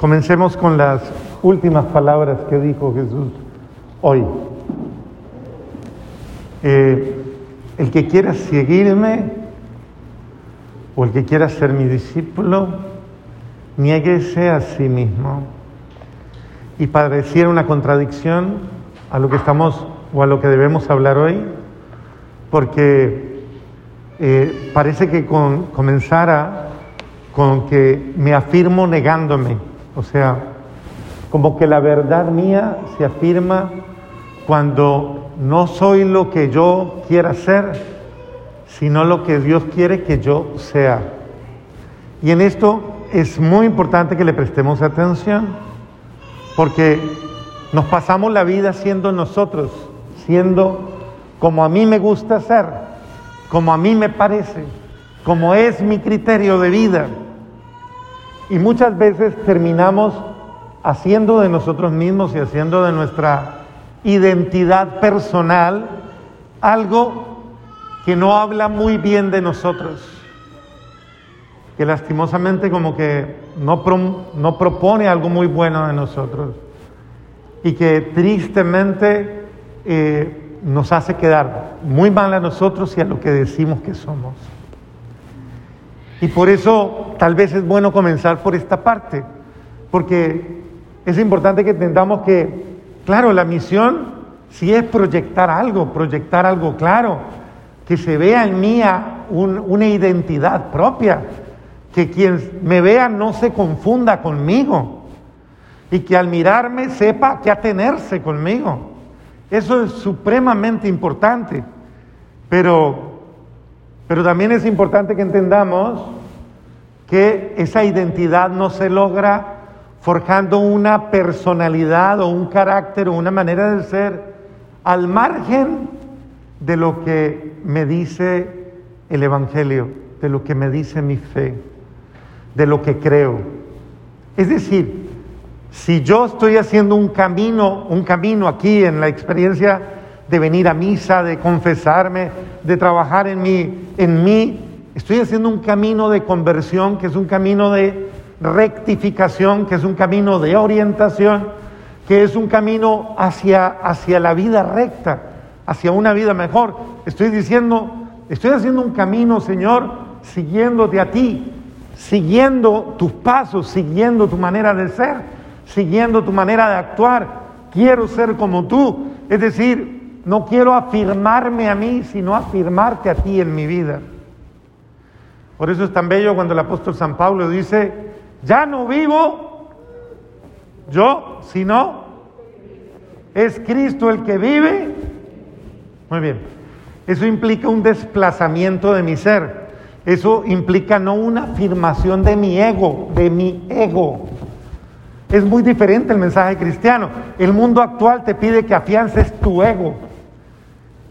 Comencemos con las últimas palabras que dijo Jesús hoy. Eh, el que quiera seguirme o el que quiera ser mi discípulo, niéguese a sí mismo. Y pareciera una contradicción a lo que estamos o a lo que debemos hablar hoy, porque eh, parece que comenzara con que me afirmo negándome, o sea, como que la verdad mía se afirma cuando no soy lo que yo quiera ser, sino lo que Dios quiere que yo sea. Y en esto es muy importante que le prestemos atención, porque nos pasamos la vida siendo nosotros, siendo como a mí me gusta ser, como a mí me parece, como es mi criterio de vida. Y muchas veces terminamos haciendo de nosotros mismos y haciendo de nuestra identidad personal algo que no habla muy bien de nosotros, que lastimosamente como que no, no propone algo muy bueno de nosotros y que tristemente eh, nos hace quedar muy mal a nosotros y a lo que decimos que somos. Y por eso tal vez es bueno comenzar por esta parte, porque es importante que entendamos que, claro, la misión sí es proyectar algo, proyectar algo claro, que se vea en mí una identidad propia, que quien me vea no se confunda conmigo y que al mirarme sepa que atenerse conmigo. Eso es supremamente importante, pero pero también es importante que entendamos que esa identidad no se logra forjando una personalidad o un carácter o una manera de ser al margen de lo que me dice el Evangelio, de lo que me dice mi fe, de lo que creo. Es decir, si yo estoy haciendo un camino, un camino aquí en la experiencia de venir a misa, de confesarme, de trabajar en mí, en mí, estoy haciendo un camino de conversión, que es un camino de rectificación, que es un camino de orientación, que es un camino hacia, hacia la vida recta, hacia una vida mejor. Estoy diciendo, estoy haciendo un camino, Señor, siguiéndote a ti, siguiendo tus pasos, siguiendo tu manera de ser, siguiendo tu manera de actuar. Quiero ser como tú. Es decir, no quiero afirmarme a mí, sino afirmarte a ti en mi vida. Por eso es tan bello cuando el apóstol San Pablo dice, ya no vivo yo, sino es Cristo el que vive. Muy bien, eso implica un desplazamiento de mi ser. Eso implica no una afirmación de mi ego, de mi ego. Es muy diferente el mensaje cristiano. El mundo actual te pide que afiances tu ego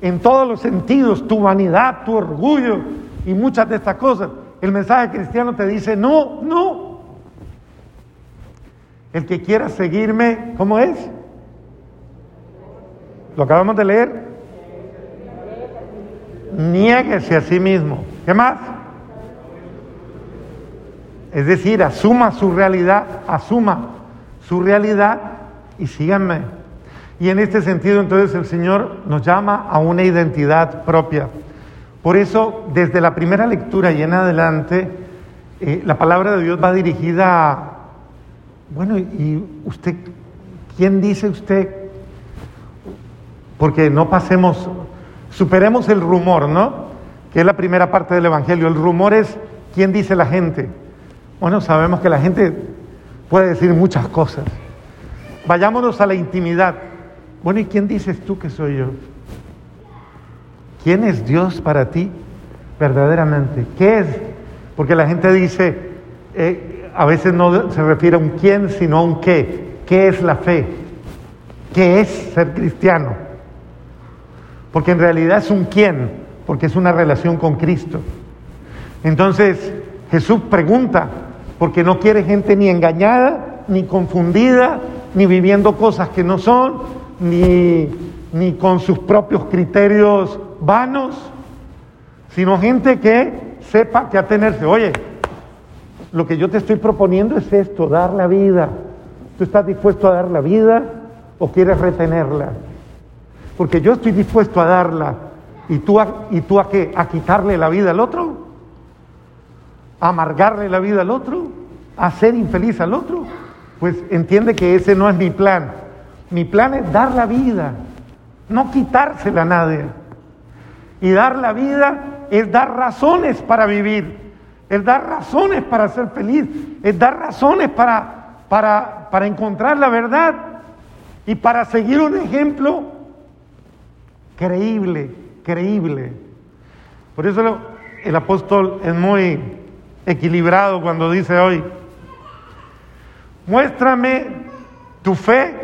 en todos los sentidos, tu vanidad, tu orgullo y muchas de estas cosas. El mensaje cristiano te dice, no, no. El que quiera seguirme, ¿cómo es? Lo acabamos de leer. Niéguese a sí mismo. ¿Qué más? Es decir, asuma su realidad, asuma su realidad y síganme. Y en este sentido entonces el Señor nos llama a una identidad propia. Por eso, desde la primera lectura y en adelante, eh, la palabra de Dios va dirigida a, bueno, ¿y usted, quién dice usted? Porque no pasemos, superemos el rumor, ¿no? Que es la primera parte del Evangelio. El rumor es, ¿quién dice la gente? Bueno, sabemos que la gente puede decir muchas cosas. Vayámonos a la intimidad. Bueno, ¿y quién dices tú que soy yo? ¿Quién es Dios para ti verdaderamente? ¿Qué es? Porque la gente dice, eh, a veces no se refiere a un quién, sino a un qué. ¿Qué es la fe? ¿Qué es ser cristiano? Porque en realidad es un quién, porque es una relación con Cristo. Entonces Jesús pregunta, porque no quiere gente ni engañada, ni confundida, ni viviendo cosas que no son, ni, ni con sus propios criterios vanos, sino gente que sepa que atenerse. Oye, Lo que yo te estoy proponiendo es esto, dar la vida. ¿Tú estás dispuesto a dar la vida o quieres retenerla? Porque yo estoy dispuesto a darla. ¿Y tú a, y tú a qué? ¿A quitarle la vida al otro? ¿A amargarle la vida al otro? ¿A ser infeliz al otro? Pues entiende que ese no es mi plan. Mi plan es dar la vida, no quitársela a nadie. Y dar la vida es dar razones para vivir es dar razones para ser feliz, es dar razones para, para, para encontrar la verdad y para seguir un ejemplo creíble, creíble. Por eso el apóstol es muy equilibrado cuando dice hoy, muéstrame tu fe.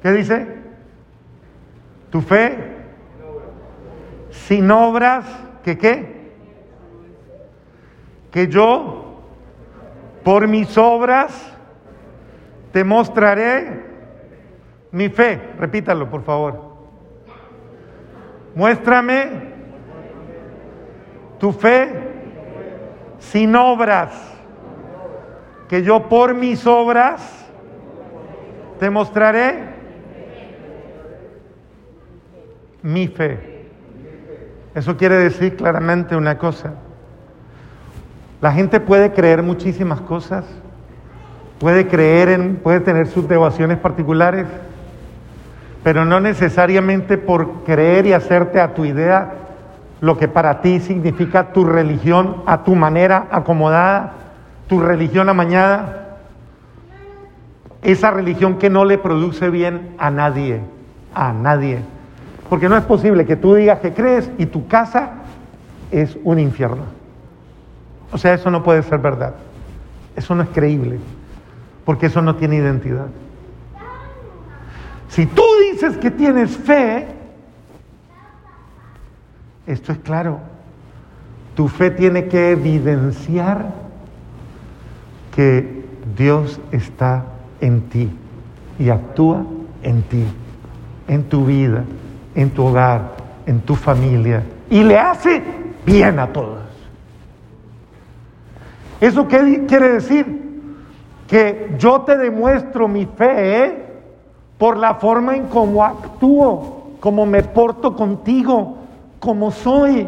¿Qué dice? Tu fe sin obras, ¿que qué? que yo, por mis obras, te mostraré mi fe. Repítalo, por favor. Muéstrame tu fe sin obras, que yo por mis obras te mostraré mi fe. Eso quiere decir claramente una cosa la gente puede creer muchísimas cosas, puede creer en, puede tener sus devociones particulares, pero no necesariamente por creer y hacerte a tu idea lo que para ti significa tu religión a tu manera acomodada, tu religión amañada, esa religión que no le produce bien a nadie, a nadie. Porque no es posible que tú digas que crees y tu casa es un infierno. O sea, eso no puede ser verdad. Eso no es creíble, porque eso no tiene identidad. Si tú dices que tienes fe, esto es claro. Tu fe tiene que evidenciar que Dios está en ti y actúa en ti, en tu vida, en tu hogar, en tu familia, y le hace bien a todos. ¿Eso qué quiere decir? Que yo te demuestro mi fe ¿eh? por la forma en cómo actúo, cómo me porto contigo, como soy.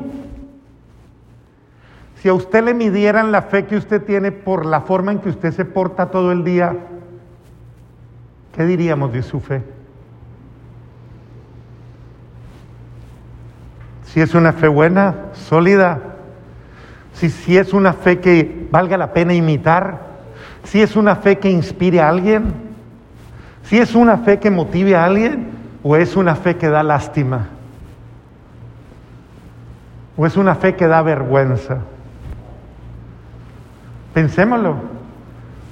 Si a usted le midieran la fe que usted tiene por la forma en que usted se porta todo el día, ¿qué diríamos de su fe? Si es una fe buena, sólida, si, es una fe que valga la pena imitar, si es una fe que inspire a alguien, si es una fe que motive a alguien o es una fe que da lástima, o es una fe que da vergüenza. Pensémoslo,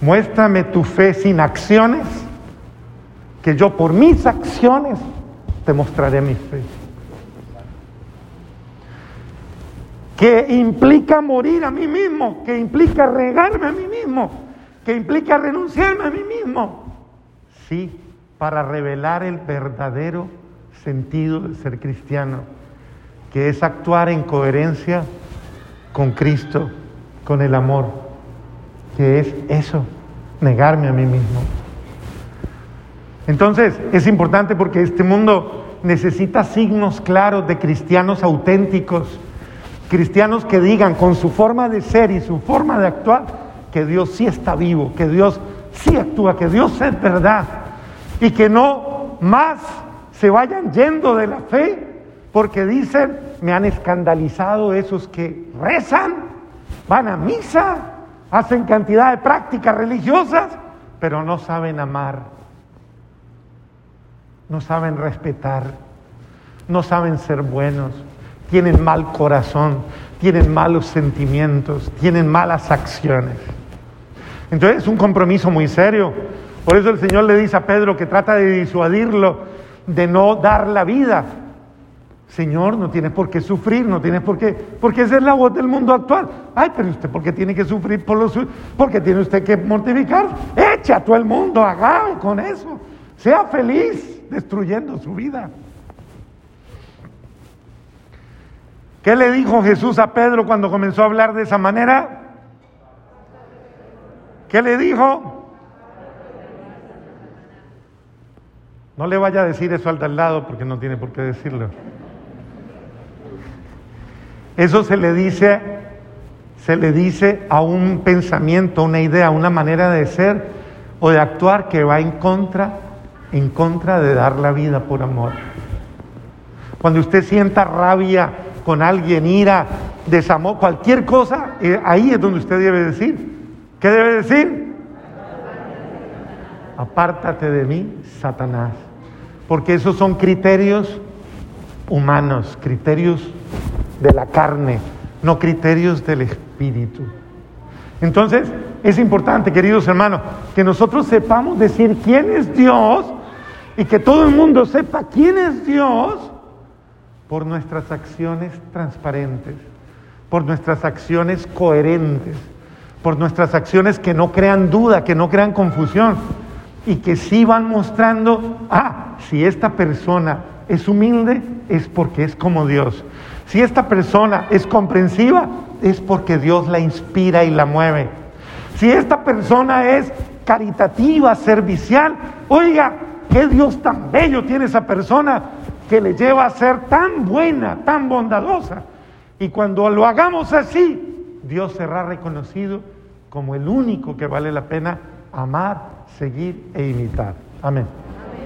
muéstrame tu fe sin acciones, que yo por mis acciones te mostraré mi fe. Que implica morir a mí mismo, que implica regarme a mí mismo, que implica renunciarme a mí mismo. Sí, para revelar el verdadero sentido de ser cristiano, que es actuar en coherencia con Cristo, con el amor, que es eso, negarme a mí mismo. Entonces, es importante porque este mundo necesita signos claros de cristianos auténticos, Cristianos que digan con su forma de ser y su forma de actuar que Dios sí está vivo, que Dios sí actúa, que Dios es verdad y que no más se vayan yendo de la fe porque dicen, me han escandalizado esos que rezan, van a misa, hacen cantidad de prácticas religiosas, pero no saben amar, no saben respetar, no saben ser buenos tienen mal corazón, tienen malos sentimientos, tienen malas acciones. Entonces es un compromiso muy serio. Por eso el Señor le dice a Pedro que trata de disuadirlo de no dar la vida. Señor, no tienes por qué sufrir, no tienes por qué, porque esa es la voz del mundo actual. Ay, pero usted, ¿por qué tiene que sufrir por los Porque tiene usted que mortificar. Echa a todo el mundo, haga con eso. Sea feliz destruyendo su vida. ¿Qué le dijo Jesús a Pedro cuando comenzó a hablar de esa manera? ¿Qué le dijo? No le vaya a decir eso al de al lado porque no tiene por qué decirlo. Eso se le dice, se le dice a un pensamiento, una idea, una manera de ser o de actuar que va en contra, en contra de dar la vida por amor. Cuando usted sienta rabia con alguien, ira, desamor, cualquier cosa, eh, ahí es donde usted debe decir. ¿Qué debe decir? Apártate de mí, Satanás. Porque esos son criterios humanos, criterios de la carne, no criterios del espíritu. Entonces, es importante, queridos hermanos, que nosotros sepamos decir quién es Dios y que todo el mundo sepa quién es Dios por nuestras acciones transparentes, por nuestras acciones coherentes, por nuestras acciones que no crean duda, que no crean confusión y que sí van mostrando, ah, si esta persona es humilde, es porque es como Dios. Si esta persona es comprensiva, es porque Dios la inspira y la mueve. Si esta persona es caritativa, servicial, oiga, qué Dios tan bello tiene esa persona que le lleva a ser tan buena, tan bondadosa. Y cuando lo hagamos así, Dios será reconocido como el único que vale la pena amar, seguir e imitar. Amén.